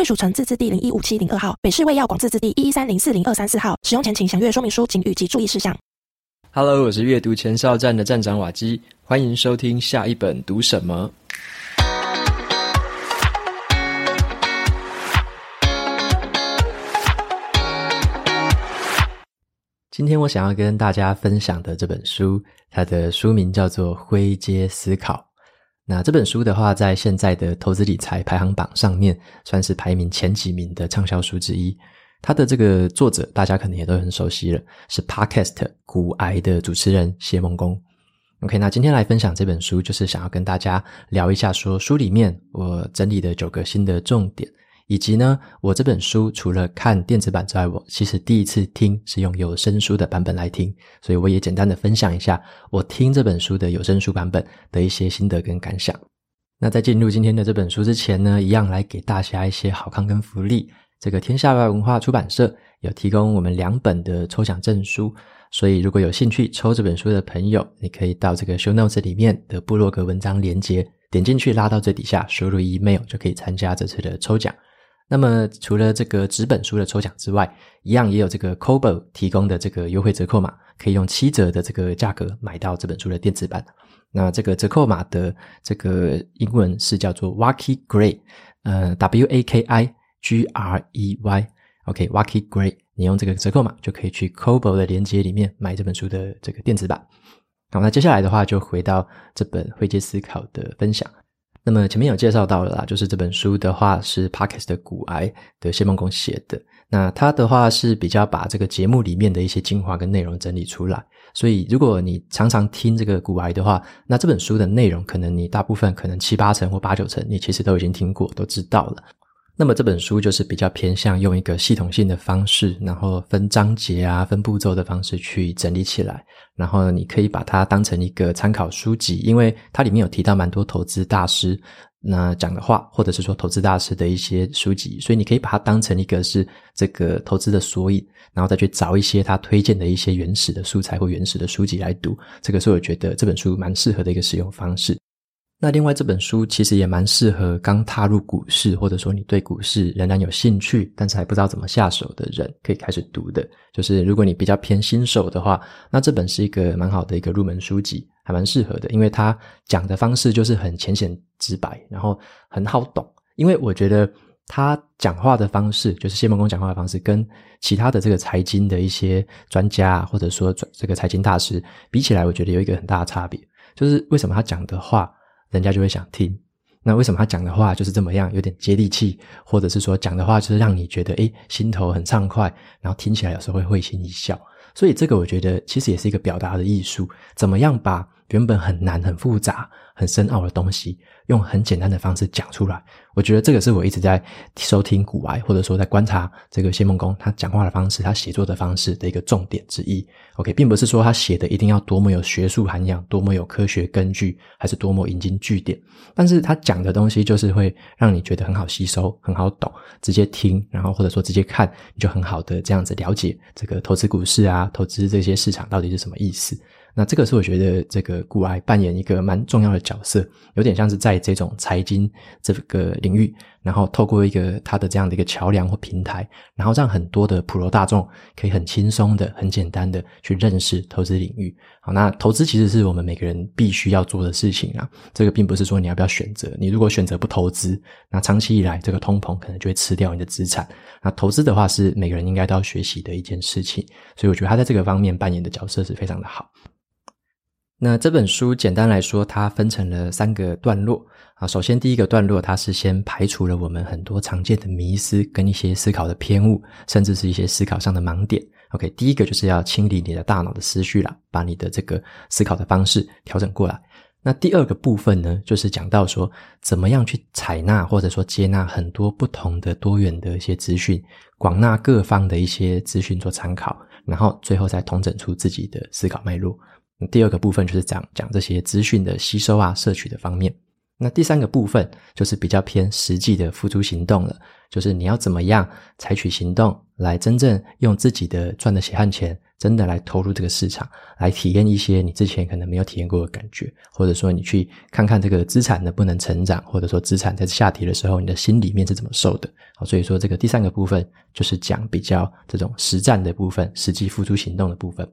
贵属城自治地零一五七零二号，北市卫药广自治地一一三零四零二三四号。使用前请详阅说明书、警语及注意事项。Hello，我是阅读前哨站的站长瓦基，欢迎收听下一本读什么。今天我想要跟大家分享的这本书，它的书名叫做《灰阶思考》。那这本书的话，在现在的投资理财排行榜上面，算是排名前几名的畅销书之一。它的这个作者，大家可能也都很熟悉了，是 Podcast 股癌的主持人谢梦工。OK，那今天来分享这本书，就是想要跟大家聊一下，说书里面我整理的九个新的重点，以及呢，我这本书除了看电子版之外，我其实第一次听是用有声书的版本来听，所以我也简单的分享一下我听这本书的有声书版本的一些心得跟感想。那在进入今天的这本书之前呢，一样来给大家一些好康跟福利。这个天下外文化出版社有提供我们两本的抽奖证书，所以如果有兴趣抽这本书的朋友，你可以到这个 show notes 里面的部落格文章连接，点进去拉到最底下，输入 email 就可以参加这次的抽奖。那么除了这个纸本书的抽奖之外，一样也有这个 Kobo 提供的这个优惠折扣码，可以用七折的这个价格买到这本书的电子版。那这个折扣码的这个英文是叫做 Waki Grey，呃，W A K I G R E Y，OK，Waki Grey，你用这个折扣码就可以去 Kobo 的链接里面买这本书的这个电子版。好，那接下来的话就回到这本灰阶思考的分享。那么前面有介绍到了啦，就是这本书的话是 Parkes 的骨癌的谢孟恭写的。那他的话是比较把这个节目里面的一些精华跟内容整理出来。所以如果你常常听这个骨癌的话，那这本书的内容可能你大部分可能七八成或八九成，你其实都已经听过，都知道了。那么这本书就是比较偏向用一个系统性的方式，然后分章节啊、分步骤的方式去整理起来。然后你可以把它当成一个参考书籍，因为它里面有提到蛮多投资大师那讲的话，或者是说投资大师的一些书籍，所以你可以把它当成一个是这个投资的索引，然后再去找一些他推荐的一些原始的素材或原始的书籍来读。这个是我觉得这本书蛮适合的一个使用方式。那另外这本书其实也蛮适合刚踏入股市，或者说你对股市仍然有兴趣，但是还不知道怎么下手的人，可以开始读的。就是如果你比较偏新手的话，那这本是一个蛮好的一个入门书籍，还蛮适合的，因为它讲的方式就是很浅显直白，然后很好懂。因为我觉得他讲话的方式，就是谢孟恭讲话的方式，跟其他的这个财经的一些专家，或者说这个财经大师比起来，我觉得有一个很大的差别，就是为什么他讲的话。人家就会想听，那为什么他讲的话就是这么样，有点接地气，或者是说讲的话就是让你觉得诶，心头很畅快，然后听起来有时候会会心一笑。所以这个我觉得其实也是一个表达的艺术，怎么样把原本很难、很复杂、很深奥的东西，用很简单的方式讲出来。我觉得这个是我一直在收听股癌，或者说在观察这个谢孟公他讲话的方式、他写作的方式的一个重点之一。OK，并不是说他写的一定要多么有学术涵养、多么有科学根据，还是多么引经据典，但是他讲的东西就是会让你觉得很好吸收、很好懂，直接听，然后或者说直接看，你就很好的这样子了解这个投资股市啊、投资这些市场到底是什么意思。那这个是我觉得这个股癌扮演一个蛮重要的角色，有点像是在这种财经这个领域，然后透过一个它的这样的一个桥梁或平台，然后让很多的普罗大众可以很轻松的、很简单的去认识投资领域。好，那投资其实是我们每个人必须要做的事情啊。这个并不是说你要不要选择，你如果选择不投资，那长期以来这个通膨可能就会吃掉你的资产。那投资的话是每个人应该都要学习的一件事情，所以我觉得他在这个方面扮演的角色是非常的好。那这本书简单来说，它分成了三个段落啊。首先，第一个段落，它是先排除了我们很多常见的迷思跟一些思考的偏误，甚至是一些思考上的盲点。OK，第一个就是要清理你的大脑的思绪啦，把你的这个思考的方式调整过来。那第二个部分呢，就是讲到说怎么样去采纳或者说接纳很多不同的多元的一些资讯，广纳各方的一些资讯做参考，然后最后再统整出自己的思考脉络。第二个部分就是讲讲这些资讯的吸收啊、摄取的方面。那第三个部分就是比较偏实际的付诸行动了，就是你要怎么样采取行动来真正用自己的赚的血汗钱，真的来投入这个市场，来体验一些你之前可能没有体验过的感觉，或者说你去看看这个资产能不能成长，或者说资产在下跌的时候，你的心里面是怎么受的。好，所以说这个第三个部分就是讲比较这种实战的部分，实际付诸行动的部分。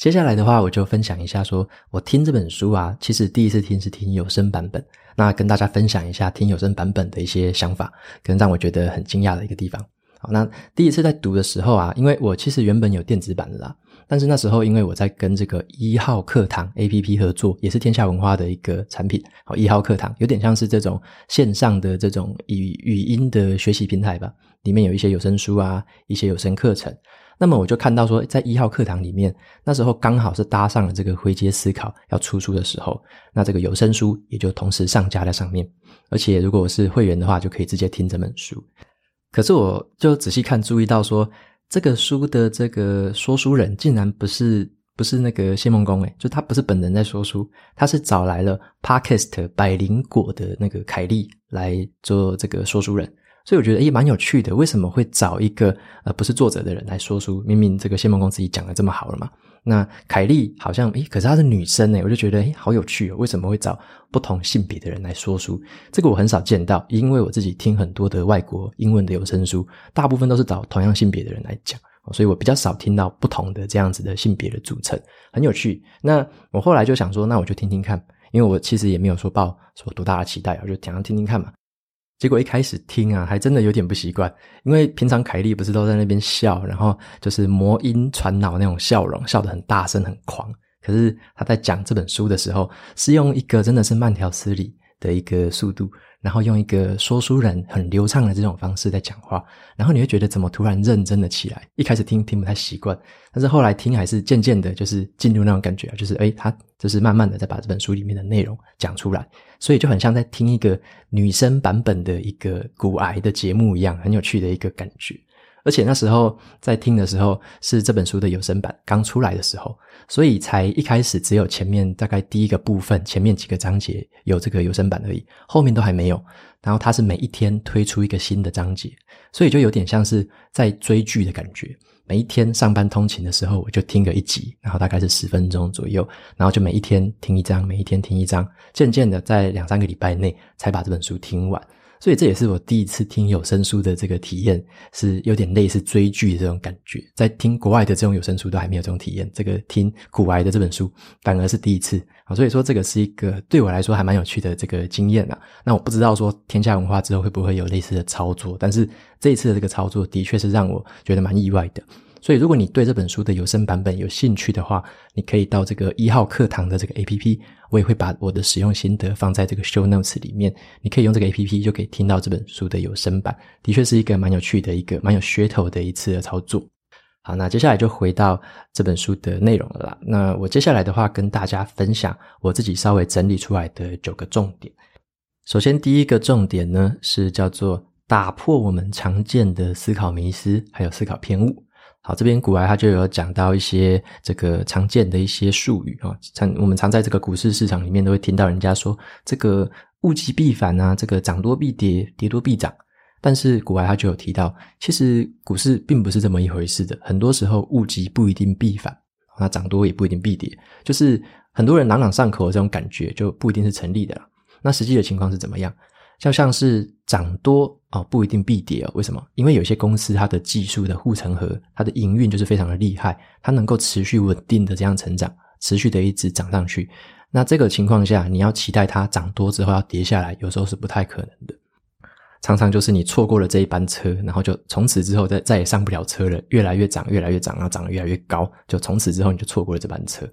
接下来的话，我就分享一下说，我听这本书啊，其实第一次听是听有声版本。那跟大家分享一下听有声版本的一些想法，跟让我觉得很惊讶的一个地方。好，那第一次在读的时候啊，因为我其实原本有电子版的啦，但是那时候因为我在跟这个一号课堂 APP 合作，也是天下文化的一个产品。好，一号课堂有点像是这种线上的这种语语音的学习平台吧，里面有一些有声书啊，一些有声课程。那么我就看到说，在一号课堂里面，那时候刚好是搭上了这个灰阶思考要出书的时候，那这个有声书也就同时上架在上面。而且如果我是会员的话，就可以直接听这本书。可是我就仔细看，注意到说，这个书的这个说书人竟然不是不是那个谢孟恭诶，就他不是本人在说书，他是找来了 Podcast 百灵果的那个凯莉来做这个说书人。所以我觉得诶蛮有趣的，为什么会找一个呃不是作者的人来说书？明明这个谢梦公自己讲的这么好了嘛。那凯莉好像诶可是她是女生诶我就觉得诶好有趣哦，为什么会找不同性别的人来说书？这个我很少见到，因为我自己听很多的外国英文的有声书，大部分都是找同样性别的人来讲，所以我比较少听到不同的这样子的性别的组成，很有趣。那我后来就想说，那我就听听看，因为我其实也没有说抱说多大的期待，我就想要听听看嘛。结果一开始听啊，还真的有点不习惯，因为平常凯莉不是都在那边笑，然后就是魔音传脑那种笑容，笑得很大声、很狂。可是他在讲这本书的时候，是用一个真的是慢条斯理的一个速度。然后用一个说书人很流畅的这种方式在讲话，然后你会觉得怎么突然认真了起来？一开始听听不太习惯，但是后来听还是渐渐的，就是进入那种感觉，就是诶，他就是慢慢的在把这本书里面的内容讲出来，所以就很像在听一个女生版本的一个骨癌的节目一样，很有趣的一个感觉。而且那时候在听的时候，是这本书的有声版刚出来的时候，所以才一开始只有前面大概第一个部分，前面几个章节有这个有声版而已，后面都还没有。然后它是每一天推出一个新的章节，所以就有点像是在追剧的感觉。每一天上班通勤的时候，我就听个一集，然后大概是十分钟左右，然后就每一天听一章，每一天听一章，渐渐的在两三个礼拜内才把这本书听完。所以这也是我第一次听有声书的这个体验，是有点类似追剧这种感觉。在听国外的这种有声书都还没有这种体验，这个听股癌的这本书反而是第一次啊。所以说这个是一个对我来说还蛮有趣的这个经验啊。那我不知道说天下文化之后会不会有类似的操作，但是这一次的这个操作的确是让我觉得蛮意外的。所以，如果你对这本书的有声版本有兴趣的话，你可以到这个一号课堂的这个 APP，我也会把我的使用心得放在这个 Show Notes 里面。你可以用这个 APP 就可以听到这本书的有声版，的确是一个蛮有趣的一个蛮有噱头的一次的操作。好，那接下来就回到这本书的内容了啦。那我接下来的话跟大家分享我自己稍微整理出来的九个重点。首先，第一个重点呢是叫做打破我们常见的思考迷思，还有思考偏误。好，这边股癌他就有讲到一些这个常见的一些术语啊，常我们常在这个股市市场里面都会听到人家说这个物极必反啊，这个涨多必跌，跌多必涨。但是股癌他就有提到，其实股市并不是这么一回事的，很多时候物极不一定必反，那涨多也不一定必跌，就是很多人朗朗上口的这种感觉就不一定是成立的啦。那实际的情况是怎么样？就像是涨多哦，不一定必跌哦。为什么？因为有些公司它的技术的护城河，它的营运就是非常的厉害，它能够持续稳定的这样成长，持续的一直涨上去。那这个情况下，你要期待它涨多之后要跌下来，有时候是不太可能的。常常就是你错过了这一班车，然后就从此之后再再也上不了车了，越来越涨，越来越涨，然后涨得越来越高，就从此之后你就错过了这班车。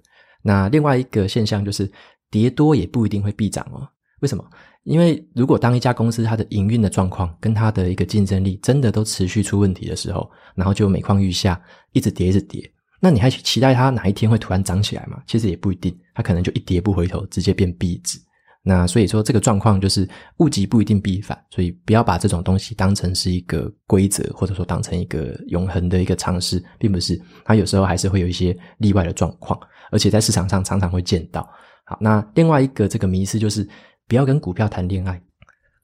那另外一个现象就是跌多也不一定会必涨哦。为什么？因为如果当一家公司它的营运的状况跟它的一个竞争力真的都持续出问题的时候，然后就每况愈下，一直跌一直跌，那你还期待它哪一天会突然涨起来吗？其实也不一定，它可能就一跌不回头，直接变壁纸。那所以说这个状况就是物极不一定必反，所以不要把这种东西当成是一个规则，或者说当成一个永恒的一个常识，并不是。它有时候还是会有一些例外的状况，而且在市场上常常会见到。好，那另外一个这个迷思就是不要跟股票谈恋爱。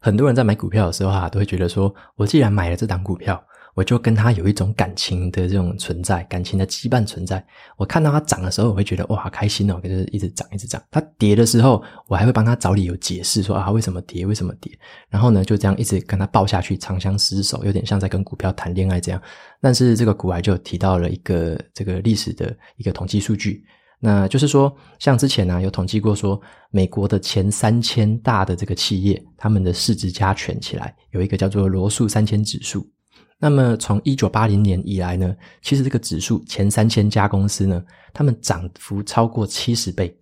很多人在买股票的时候啊，都会觉得说，我既然买了这档股票。我就跟他有一种感情的这种存在，感情的羁绊存在。我看到它涨的时候，我会觉得哇，好开心哦，就是一直涨，一直涨。它跌的时候，我还会帮它找理由解释说啊，为什么跌，为什么跌。然后呢，就这样一直跟它抱下去，长相厮守，有点像在跟股票谈恋爱这样。但是这个股癌就提到了一个这个历史的一个统计数据，那就是说，像之前呢、有统计过说，美国的前三千大的这个企业，他们的市值加权起来，有一个叫做罗素三千指数。那么从一九八零年以来呢，其实这个指数前三千家公司呢，他们涨幅超过七十倍。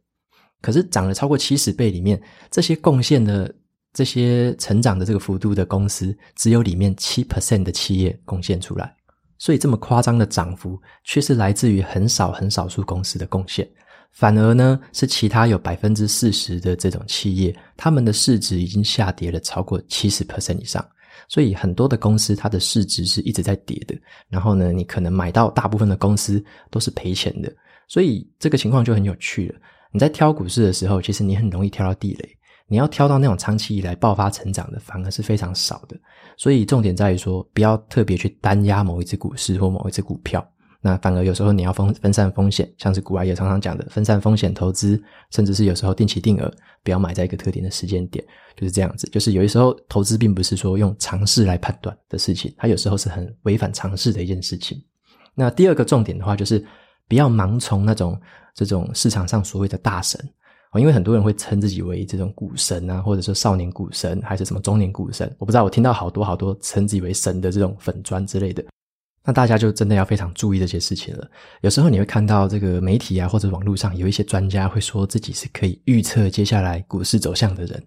可是涨了超过七十倍里面，这些贡献的这些成长的这个幅度的公司，只有里面七 percent 的企业贡献出来。所以这么夸张的涨幅，却是来自于很少很少数公司的贡献。反而呢，是其他有百分之四十的这种企业，他们的市值已经下跌了超过七十 percent 以上。所以很多的公司，它的市值是一直在跌的。然后呢，你可能买到大部分的公司都是赔钱的。所以这个情况就很有趣了。你在挑股市的时候，其实你很容易挑到地雷。你要挑到那种长期以来爆发成长的，反而是非常少的。所以重点在于说，不要特别去单押某一只股市或某一只股票。那反而有时候你要分分散风险，像是股癌也常常讲的分散风险投资，甚至是有时候定期定额，不要买在一个特定的时间点，就是这样子。就是有些时候投资并不是说用常识来判断的事情，它有时候是很违反常识的一件事情。那第二个重点的话，就是不要盲从那种这种市场上所谓的大神因为很多人会称自己为这种股神啊，或者说少年股神，还是什么中年股神，我不知道，我听到好多好多称自己为神的这种粉专之类的。那大家就真的要非常注意这些事情了。有时候你会看到这个媒体啊，或者网络上有一些专家会说自己是可以预测接下来股市走向的人，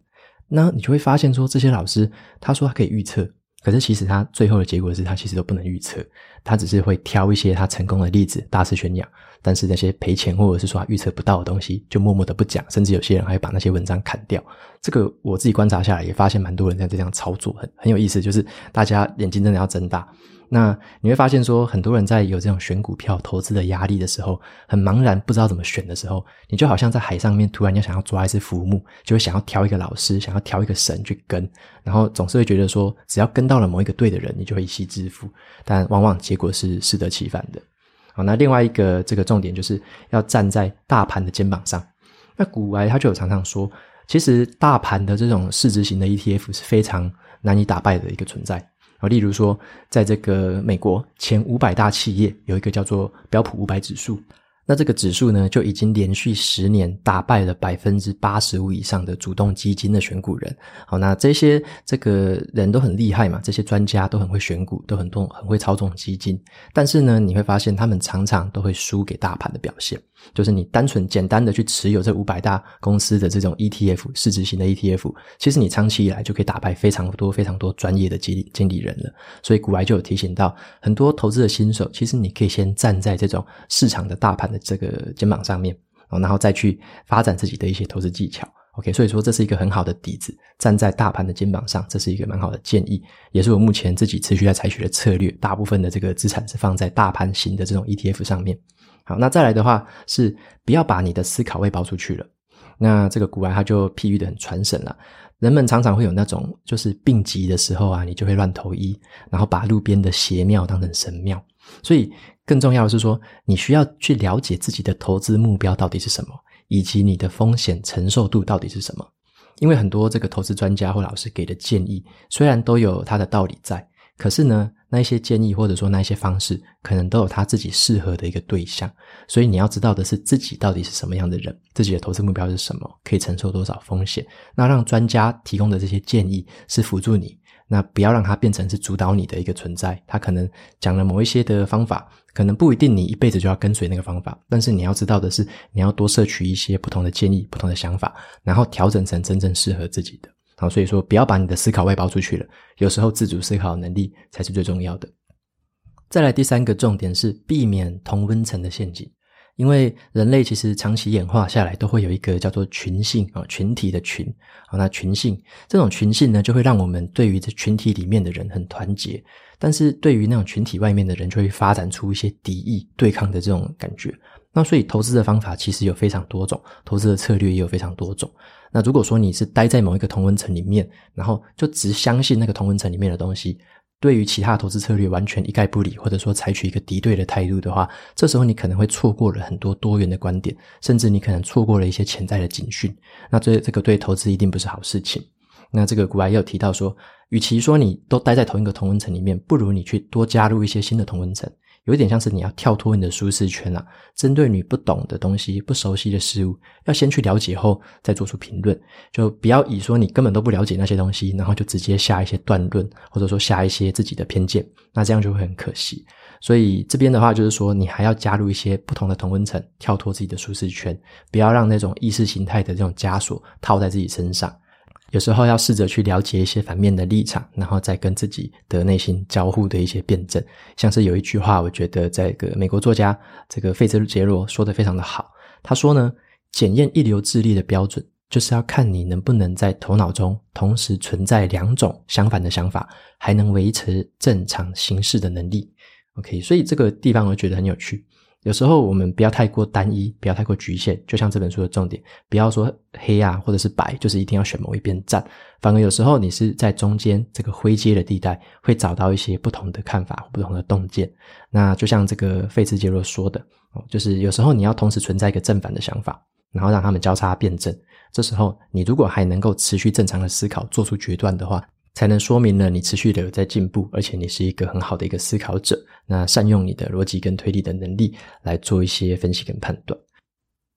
那你就会发现说，这些老师他说他可以预测，可是其实他最后的结果是他其实都不能预测，他只是会挑一些他成功的例子大肆宣扬，但是那些赔钱或者是说他预测不到的东西就默默的不讲，甚至有些人还把那些文章砍掉。这个我自己观察下来也发现蛮多人在这样操作，很很有意思，就是大家眼睛真的要睁大。那你会发现说，很多人在有这种选股票投资的压力的时候，很茫然，不知道怎么选的时候，你就好像在海上面突然间想要抓一只浮木，就会想要挑一个老师，想要挑一个神去跟，然后总是会觉得说，只要跟到了某一个对的人，你就会一夕致富，但往往结果是适得其反的。好，那另外一个这个重点就是要站在大盘的肩膀上。那股癌他就有常常说，其实大盘的这种市值型的 ETF 是非常难以打败的一个存在。例如说，在这个美国前五百大企业有一个叫做标普五百指数。那这个指数呢，就已经连续十年打败了百分之八十五以上的主动基金的选股人。好，那这些这个人都很厉害嘛，这些专家都很会选股，都很多很会操纵基金。但是呢，你会发现他们常常都会输给大盘的表现。就是你单纯简单的去持有这五百大公司的这种 ETF 市值型的 ETF，其实你长期以来就可以打败非常多非常多专业的经理经理人了。所以股癌就有提醒到，很多投资的新手，其实你可以先站在这种市场的大盘这个肩膀上面，然后再去发展自己的一些投资技巧。OK，所以说这是一个很好的底子，站在大盘的肩膀上，这是一个蛮好的建议，也是我目前自己持续在采取的策略。大部分的这个资产是放在大盘型的这种 ETF 上面。好，那再来的话是不要把你的思考位包出去了。那这个股癌他就譬喻的很传神了。人们常常会有那种就是病急的时候啊，你就会乱投医，然后把路边的邪庙当成神庙。所以更重要的是说，你需要去了解自己的投资目标到底是什么，以及你的风险承受度到底是什么。因为很多这个投资专家或老师给的建议，虽然都有他的道理在。可是呢，那一些建议或者说那一些方式，可能都有他自己适合的一个对象，所以你要知道的是自己到底是什么样的人，自己的投资目标是什么，可以承受多少风险。那让专家提供的这些建议是辅助你，那不要让它变成是主导你的一个存在。他可能讲了某一些的方法，可能不一定你一辈子就要跟随那个方法，但是你要知道的是，你要多摄取一些不同的建议、不同的想法，然后调整成真正适合自己的。好，所以说不要把你的思考外包出去了。有时候自主思考能力才是最重要的。再来第三个重点是避免同温层的陷阱。因为人类其实长期演化下来，都会有一个叫做群性啊，群体的群啊，那群性这种群性呢，就会让我们对于这群体里面的人很团结，但是对于那种群体外面的人，就会发展出一些敌意、对抗的这种感觉。那所以投资的方法其实有非常多种，投资的策略也有非常多种。那如果说你是待在某一个同温层里面，然后就只相信那个同温层里面的东西。对于其他投资策略完全一概不理，或者说采取一个敌对的态度的话，这时候你可能会错过了很多多元的观点，甚至你可能错过了一些潜在的警讯。那这这个对投资一定不是好事情。那这个古埃也有提到说，与其说你都待在同一个同温层里面，不如你去多加入一些新的同温层。有一点像是你要跳脱你的舒适圈啊，针对你不懂的东西、不熟悉的事物，要先去了解后再做出评论，就不要以说你根本都不了解那些东西，然后就直接下一些断论，或者说下一些自己的偏见，那这样就会很可惜。所以这边的话就是说，你还要加入一些不同的同温层，跳脱自己的舒适圈，不要让那种意识形态的这种枷锁套在自己身上。有时候要试着去了解一些反面的立场，然后再跟自己的内心交互的一些辩证。像是有一句话，我觉得这个美国作家这个费兹杰罗说得非常的好。他说呢，检验一流智力的标准，就是要看你能不能在头脑中同时存在两种相反的想法，还能维持正常行事的能力。OK，所以这个地方我觉得很有趣。有时候我们不要太过单一，不要太过局限，就像这本书的重点，不要说黑啊或者是白，就是一定要选某一边站。反而有时候你是在中间这个灰阶的地带，会找到一些不同的看法、不同的洞见。那就像这个费兹杰罗说的，就是有时候你要同时存在一个正反的想法，然后让他们交叉辩证。这时候你如果还能够持续正常的思考，做出决断的话。才能说明了你持续的有在进步，而且你是一个很好的一个思考者。那善用你的逻辑跟推理的能力来做一些分析跟判断。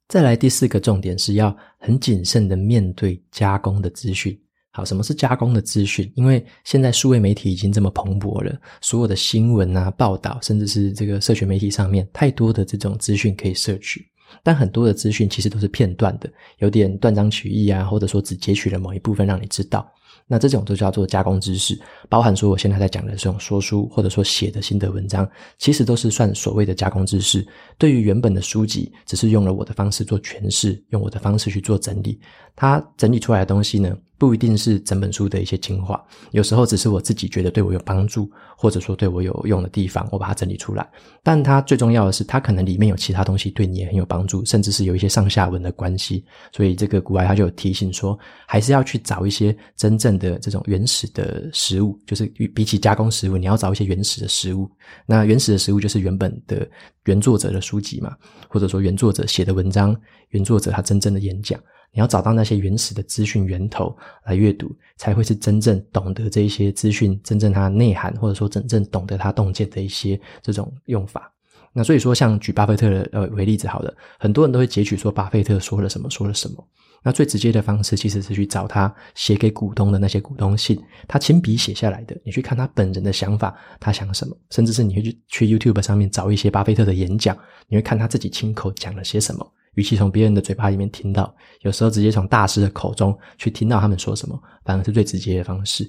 再来第四个重点是要很谨慎的面对加工的资讯。好，什么是加工的资讯？因为现在数位媒体已经这么蓬勃了，所有的新闻啊、报道，甚至是这个社群媒体上面，太多的这种资讯可以摄取，但很多的资讯其实都是片段的，有点断章取义啊，或者说只截取了某一部分让你知道。那这种都叫做加工知识，包含说我现在在讲的这种说书，或者说写的心得文章，其实都是算所谓的加工知识。对于原本的书籍，只是用了我的方式做诠释，用我的方式去做整理。它整理出来的东西呢，不一定是整本书的一些精华，有时候只是我自己觉得对我有帮助，或者说对我有用的地方，我把它整理出来。但它最重要的是，它可能里面有其他东西对你也很有帮助，甚至是有一些上下文的关系。所以这个古埃他就有提醒说，还是要去找一些真正的这种原始的食物，就是比起加工食物，你要找一些原始的食物。那原始的食物就是原本的原作者的书籍嘛，或者说原作者写的文章，原作者他真正的演讲。你要找到那些原始的资讯源头来阅读，才会是真正懂得这一些资讯真正它内涵，或者说真正懂得它洞见的一些这种用法。那所以说，像举巴菲特的呃为例子好的，很多人都会截取说巴菲特说了什么，说了什么。那最直接的方式其实是去找他写给股东的那些股东信，他亲笔写下来的。你去看他本人的想法，他想什么，甚至是你会去去 YouTube 上面找一些巴菲特的演讲，你会看他自己亲口讲了些什么。与其从别人的嘴巴里面听到，有时候直接从大师的口中去听到他们说什么，反而是最直接的方式。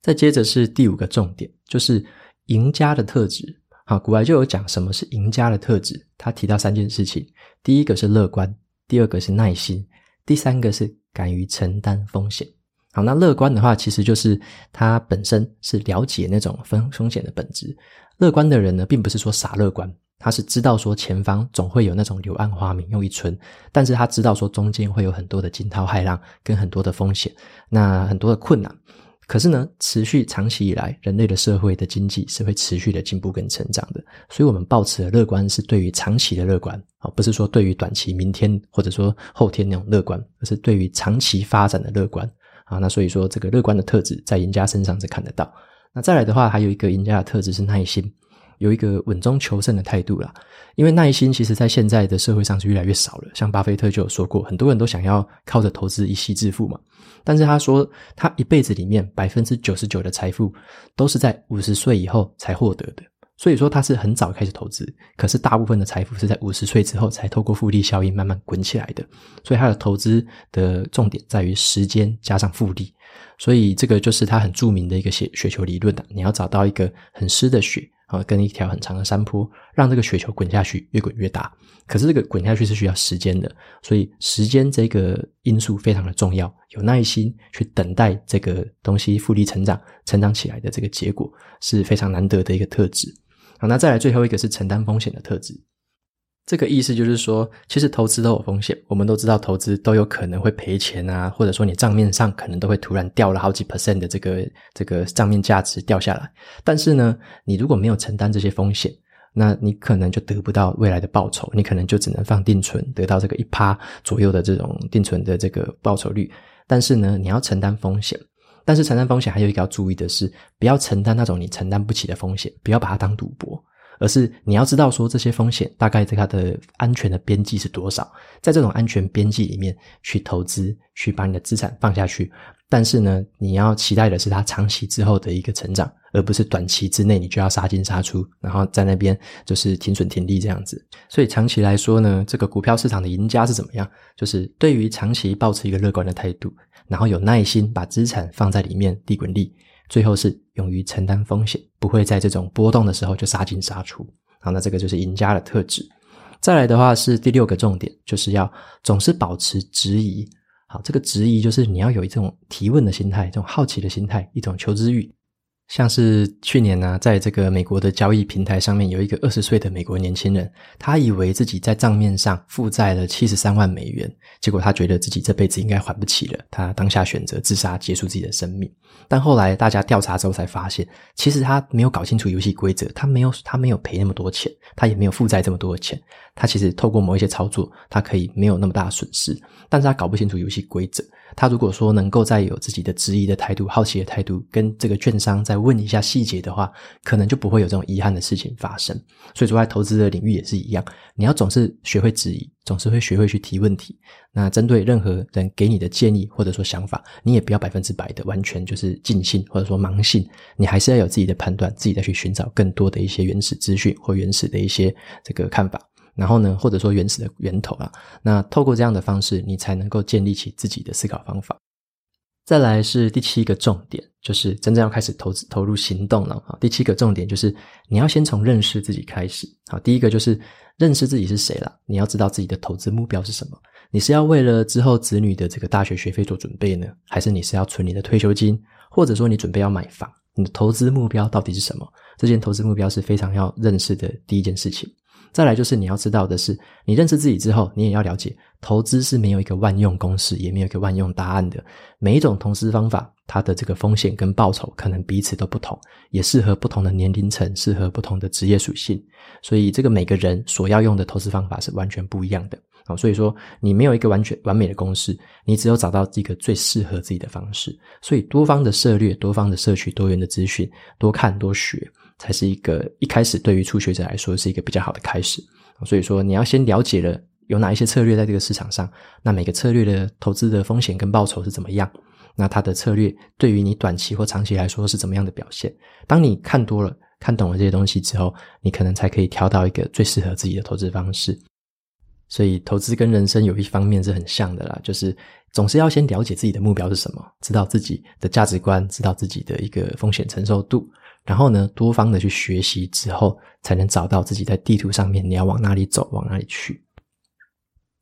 再接着是第五个重点，就是赢家的特质。好，古来就有讲什么是赢家的特质，他提到三件事情：第一个是乐观，第二个是耐心，第三个是敢于承担风险。好，那乐观的话，其实就是他本身是了解那种风风险的本质。乐观的人呢，并不是说傻乐观。他是知道说前方总会有那种柳暗花明又一村，但是他知道说中间会有很多的惊涛骇浪跟很多的风险，那很多的困难。可是呢，持续长期以来，人类的社会的经济是会持续的进步跟成长的，所以我们抱持的乐观是对于长期的乐观啊，不是说对于短期明天或者说后天那种乐观，而是对于长期发展的乐观啊。那所以说，这个乐观的特质在赢家身上是看得到。那再来的话，还有一个赢家的特质是耐心。有一个稳中求胜的态度啦，因为耐心其实在现在的社会上是越来越少了。像巴菲特就有说过，很多人都想要靠着投资一夕致富嘛，但是他说他一辈子里面百分之九十九的财富都是在五十岁以后才获得的。所以说他是很早开始投资，可是大部分的财富是在五十岁之后才透过复利效应慢慢滚起来的。所以他的投资的重点在于时间加上复利。所以这个就是他很著名的一个雪雪球理论的，你要找到一个很湿的雪。啊，跟一条很长的山坡，让这个雪球滚下去，越滚越大。可是这个滚下去是需要时间的，所以时间这个因素非常的重要。有耐心去等待这个东西复利成长、成长起来的这个结果是非常难得的一个特质。好，那再来最后一个是承担风险的特质。这个意思就是说，其实投资都有风险。我们都知道，投资都有可能会赔钱啊，或者说你账面上可能都会突然掉了好几 percent 的这个这个账面价值掉下来。但是呢，你如果没有承担这些风险，那你可能就得不到未来的报酬，你可能就只能放定存，得到这个一趴左右的这种定存的这个报酬率。但是呢，你要承担风险。但是承担风险还有一个要注意的是，不要承担那种你承担不起的风险，不要把它当赌博。而是你要知道说，这些风险大概在它的安全的边际是多少，在这种安全边际里面去投资，去把你的资产放下去。但是呢，你要期待的是它长期之后的一个成长，而不是短期之内你就要杀进杀出，然后在那边就是停损停利这样子。所以长期来说呢，这个股票市场的赢家是怎么样？就是对于长期保持一个乐观的态度，然后有耐心把资产放在里面利滚利。最后是勇于承担风险，不会在这种波动的时候就杀进杀出。好，那这个就是赢家的特质。再来的话是第六个重点，就是要总是保持质疑。好，这个质疑就是你要有一种提问的心态，这种好奇的心态，一种求知欲。像是去年呢、在这个美国的交易平台上面，有一个二十岁的美国年轻人，他以为自己在账面上负债了七十三万美元，结果他觉得自己这辈子应该还不起了，他当下选择自杀，结束自己的生命。但后来大家调查之后才发现，其实他没有搞清楚游戏规则，他没有他没有赔那么多钱，他也没有负债这么多的钱，他其实透过某一些操作，他可以没有那么大的损失，但是他搞不清楚游戏规则。他如果说能够再有自己的质疑的态度、好奇的态度，跟这个券商再问一下细节的话，可能就不会有这种遗憾的事情发生。所以说，在投资的领域也是一样，你要总是学会质疑，总是会学会去提问题。那针对任何人给你的建议或者说想法，你也不要百分之百的完全就是尽信或者说盲信，你还是要有自己的判断，自己再去寻找更多的一些原始资讯或原始的一些这个看法。然后呢，或者说原始的源头啊，那透过这样的方式，你才能够建立起自己的思考方法。再来是第七个重点，就是真正要开始投资投入行动了啊。第七个重点就是你要先从认识自己开始。好，第一个就是认识自己是谁了，你要知道自己的投资目标是什么。你是要为了之后子女的这个大学学费做准备呢，还是你是要存你的退休金，或者说你准备要买房？你的投资目标到底是什么？这件投资目标是非常要认识的第一件事情。再来就是你要知道的是，你认识自己之后，你也要了解，投资是没有一个万用公式，也没有一个万用答案的。每一种投资方法，它的这个风险跟报酬可能彼此都不同，也适合不同的年龄层，适合不同的职业属性。所以，这个每个人所要用的投资方法是完全不一样的。好，所以说你没有一个完全完美的公式，你只有找到一个最适合自己的方式。所以，多方的策略，多方的摄取多元的资讯，多看多学。才是一个一开始对于初学者来说是一个比较好的开始，所以说你要先了解了有哪一些策略在这个市场上，那每个策略的投资的风险跟报酬是怎么样，那它的策略对于你短期或长期来说是怎么样的表现？当你看多了、看懂了这些东西之后，你可能才可以挑到一个最适合自己的投资方式。所以投资跟人生有一方面是很像的啦，就是总是要先了解自己的目标是什么，知道自己的价值观，知道自己的一个风险承受度。然后呢，多方的去学习之后，才能找到自己在地图上面你要往哪里走，往哪里去。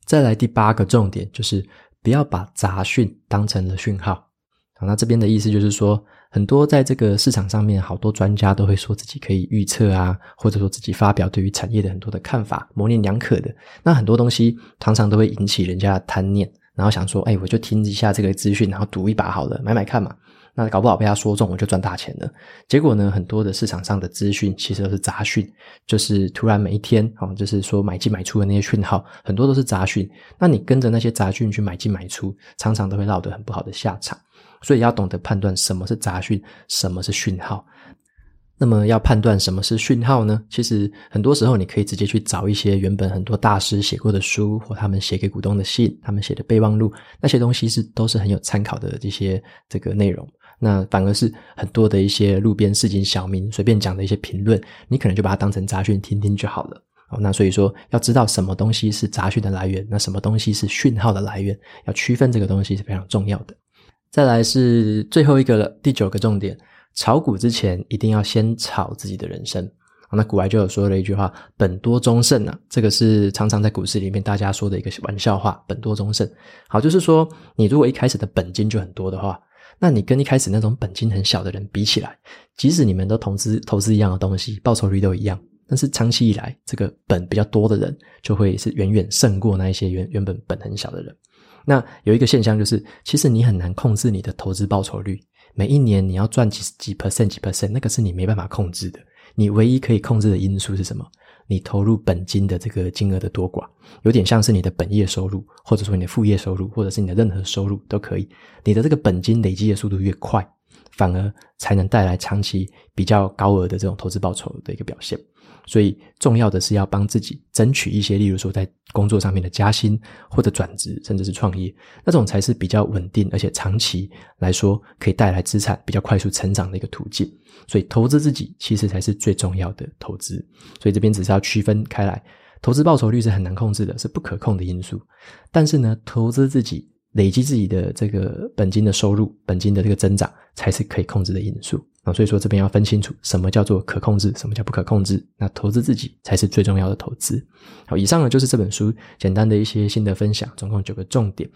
再来第八个重点就是不要把杂讯当成了讯号。好，那这边的意思就是说，很多在这个市场上面，好多专家都会说自己可以预测啊，或者说自己发表对于产业的很多的看法，模棱两可的。那很多东西常常都会引起人家的贪念，然后想说，哎，我就听一下这个资讯，然后赌一把好了，买买看嘛。那搞不好被他说中，我就赚大钱了。结果呢，很多的市场上的资讯其实都是杂讯，就是突然每一天哦，就是说买进买出的那些讯号，很多都是杂讯。那你跟着那些杂讯去买进买出，常常都会落得很不好的下场。所以要懂得判断什么是杂讯，什么是讯号。那么要判断什么是讯号呢？其实很多时候你可以直接去找一些原本很多大师写过的书，或他们写给股东的信，他们写的备忘录，那些东西是都是很有参考的这些这个内容。那反而是很多的一些路边市井小民随便讲的一些评论，你可能就把它当成杂讯听听就好了。好，那所以说要知道什么东西是杂讯的来源，那什么东西是讯号的来源，要区分这个东西是非常重要的。再来是最后一个了，第九个重点，炒股之前一定要先炒自己的人生。那股癌就有说了一句话：“本多终胜啊。”这个是常常在股市里面大家说的一个玩笑话，“本多终胜”。好，就是说你如果一开始的本金就很多的话，那你跟一开始那种本金很小的人比起来，即使你们都投资投资一样的东西，报酬率都一样，但是长期以来，这个本比较多的人就会是远远胜过那一些原原本本很小的人。那有一个现象就是，其实你很难控制你的投资报酬率。每一年你要赚几几 percent 几 percent，那个是你没办法控制的。你唯一可以控制的因素是什么？你投入本金的这个金额的多寡，有点像是你的本业收入，或者说你的副业收入，或者是你的任何收入都可以。你的这个本金累积的速度越快，反而才能带来长期比较高额的这种投资报酬的一个表现。所以重要的是要帮自己争取一些，例如说在工作上面的加薪或者转职，甚至是创业，那种才是比较稳定而且长期来说可以带来资产比较快速成长的一个途径。所以投资自己其实才是最重要的投资。所以这边只是要区分开来，投资报酬率是很难控制的，是不可控的因素。但是呢，投资自己。累积自己的这个本金的收入，本金的这个增长才是可以控制的因素啊。所以说这边要分清楚什么叫做可控制，什么叫不可控制。那投资自己才是最重要的投资。好，以上呢就是这本书简单的一些心得分享，总共九个重点。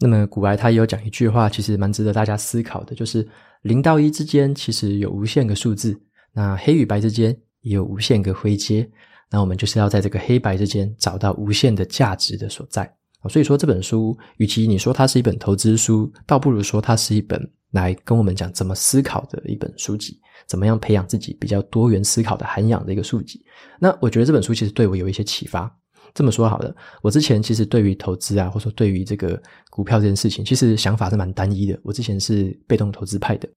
那么股癌他也有讲一句话，其实蛮值得大家思考的，就是零到一之间其实有无限个数字，那黑与白之间也有无限个灰阶。那我们就是要在这个黑白之间找到无限的价值的所在。所以说这本书，与其你说它是一本投资书，倒不如说它是一本来跟我们讲怎么思考的一本书籍，怎么样培养自己比较多元思考的涵养的一个书籍。那我觉得这本书其实对我有一些启发。这么说好了，我之前其实对于投资啊，或者说对于这个股票这件事情，其实想法是蛮单一的。我之前是被动投资派的。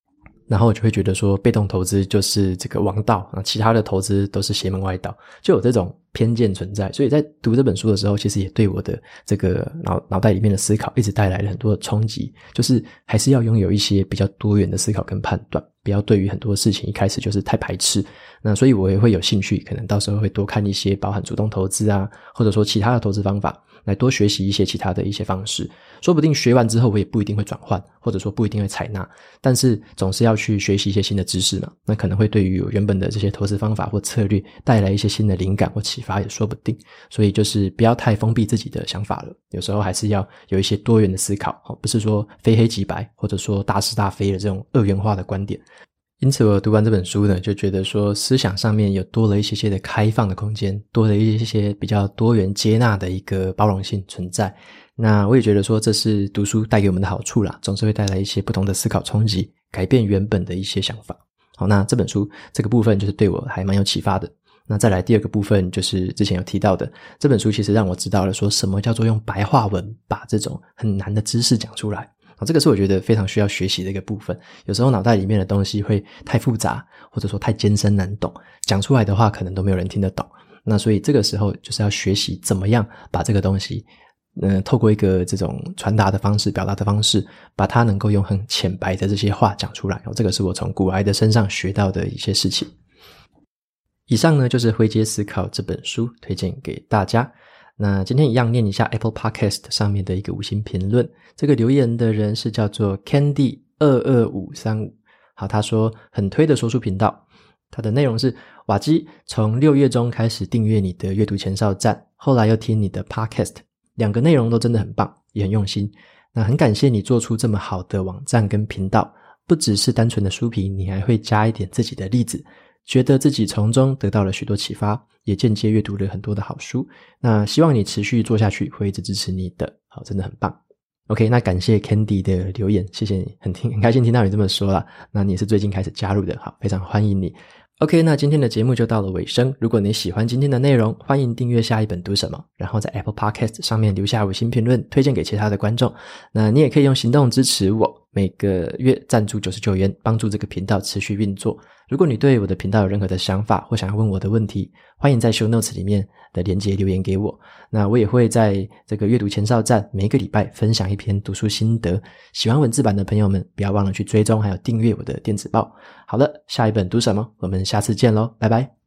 然后我就会觉得说，被动投资就是这个王道，啊，其他的投资都是邪门歪道，就有这种偏见存在。所以在读这本书的时候，其实也对我的这个脑脑袋里面的思考一直带来了很多的冲击。就是还是要拥有一些比较多元的思考跟判断，不要对于很多事情一开始就是太排斥。那所以我也会有兴趣，可能到时候会多看一些包含主动投资啊，或者说其他的投资方法。来多学习一些其他的一些方式，说不定学完之后我也不一定会转换，或者说不一定会采纳，但是总是要去学习一些新的知识嘛，那可能会对于原本的这些投资方法或策略带来一些新的灵感或启发也说不定。所以就是不要太封闭自己的想法了，有时候还是要有一些多元的思考，不是说非黑即白，或者说大是大非的这种二元化的观点。因此，我读完这本书呢，就觉得说思想上面有多了一些些的开放的空间，多了一些些比较多元接纳的一个包容性存在。那我也觉得说，这是读书带给我们的好处啦，总是会带来一些不同的思考冲击，改变原本的一些想法。好，那这本书这个部分就是对我还蛮有启发的。那再来第二个部分，就是之前有提到的，这本书其实让我知道了说什么叫做用白话文把这种很难的知识讲出来。啊，这个是我觉得非常需要学习的一个部分。有时候脑袋里面的东西会太复杂，或者说太艰深难懂，讲出来的话可能都没有人听得懂。那所以这个时候就是要学习怎么样把这个东西，嗯、透过一个这种传达的方式、表达的方式，把它能够用很浅白的这些话讲出来。哦，这个是我从古埃的身上学到的一些事情。以上呢，就是《灰阶思考》这本书推荐给大家。那今天一样念一下 Apple Podcast 上面的一个五星评论。这个留言的人是叫做 Candy 二二五三五。好，他说很推的说书频道。他的内容是瓦基从六月中开始订阅你的阅读前哨站，后来又听你的 Podcast，两个内容都真的很棒，也很用心。那很感谢你做出这么好的网站跟频道，不只是单纯的书评，你还会加一点自己的例子。觉得自己从中得到了许多启发，也间接阅读了很多的好书。那希望你持续做下去，会一直支持你的。好，真的很棒。OK，那感谢 Candy 的留言，谢谢你，很听 很开心听到你这么说啦。那你也是最近开始加入的，好，非常欢迎你。OK，那今天的节目就到了尾声。如果你喜欢今天的内容，欢迎订阅下一本读什么，然后在 Apple Podcast 上面留下五星评论，推荐给其他的观众。那你也可以用行动支持我，每个月赞助九十九元，帮助这个频道持续运作。如果你对我的频道有任何的想法或想要问我的问题，欢迎在 Show Notes 里面的连接留言给我。那我也会在这个阅读前哨站每一个礼拜分享一篇读书心得。喜欢文字版的朋友们，不要忘了去追踪还有订阅我的电子报。好了，下一本读什么？我们下次见喽，拜拜。